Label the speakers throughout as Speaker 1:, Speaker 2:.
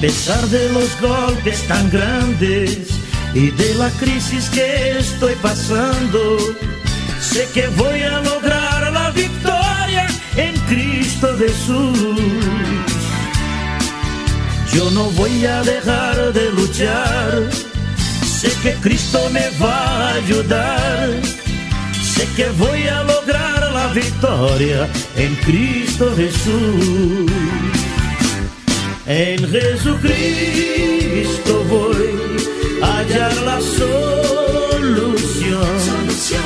Speaker 1: pesar de los golpes tan grandes y de la crisis que estoy pasando, sé que voy a lograr la victoria en Cristo Jesús. Yo no voy a dejar de luchar, sé que Cristo me va a ayudar, sé que voy a lograr la victoria en Cristo Jesús. En Jesucristo voy a hallar la solución.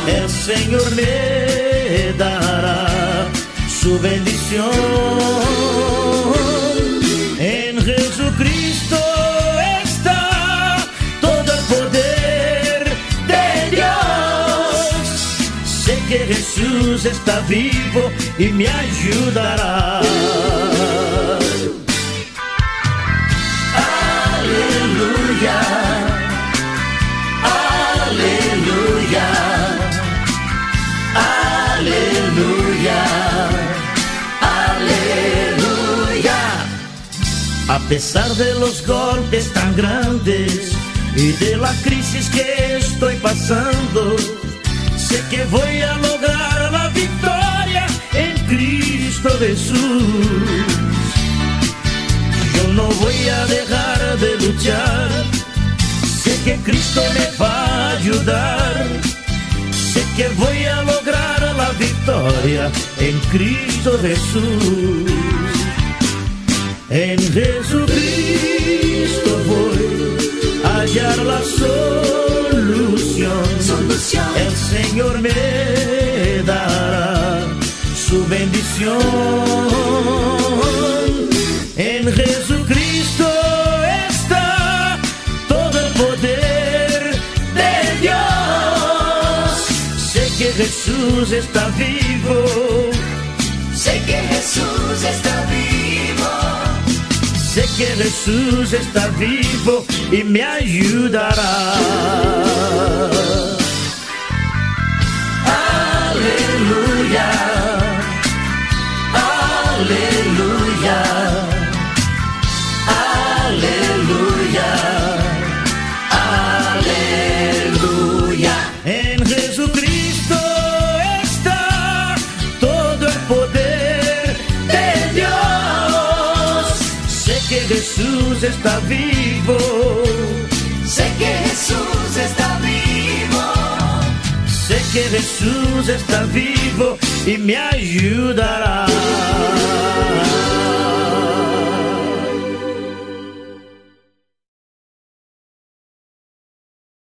Speaker 1: El Señor me dará su bendición. En Jesucristo está todo el poder de Dios. Sé que Jesús está vivo y me ayudará. A pesar de los golpes tan grandes y de la crisis que estoy pasando, sé que voy a lograr la victoria en Cristo Jesús. Yo no voy a dejar de luchar. Sé que Cristo me va a ayudar. Sé que voy a lograr la victoria en Cristo Jesús. En Jesucristo voy a hallar la solución. El Señor me dará su bendición. En Jesucristo está todo el poder de Dios. Sé que Jesús está vivo.
Speaker 2: Sé que Jesús está vivo.
Speaker 1: Que Jesús está vivo y me ayudará. Jesús está vivo.
Speaker 2: Sé que Jesús está vivo.
Speaker 1: Sé que Jesús está vivo y me ayudará.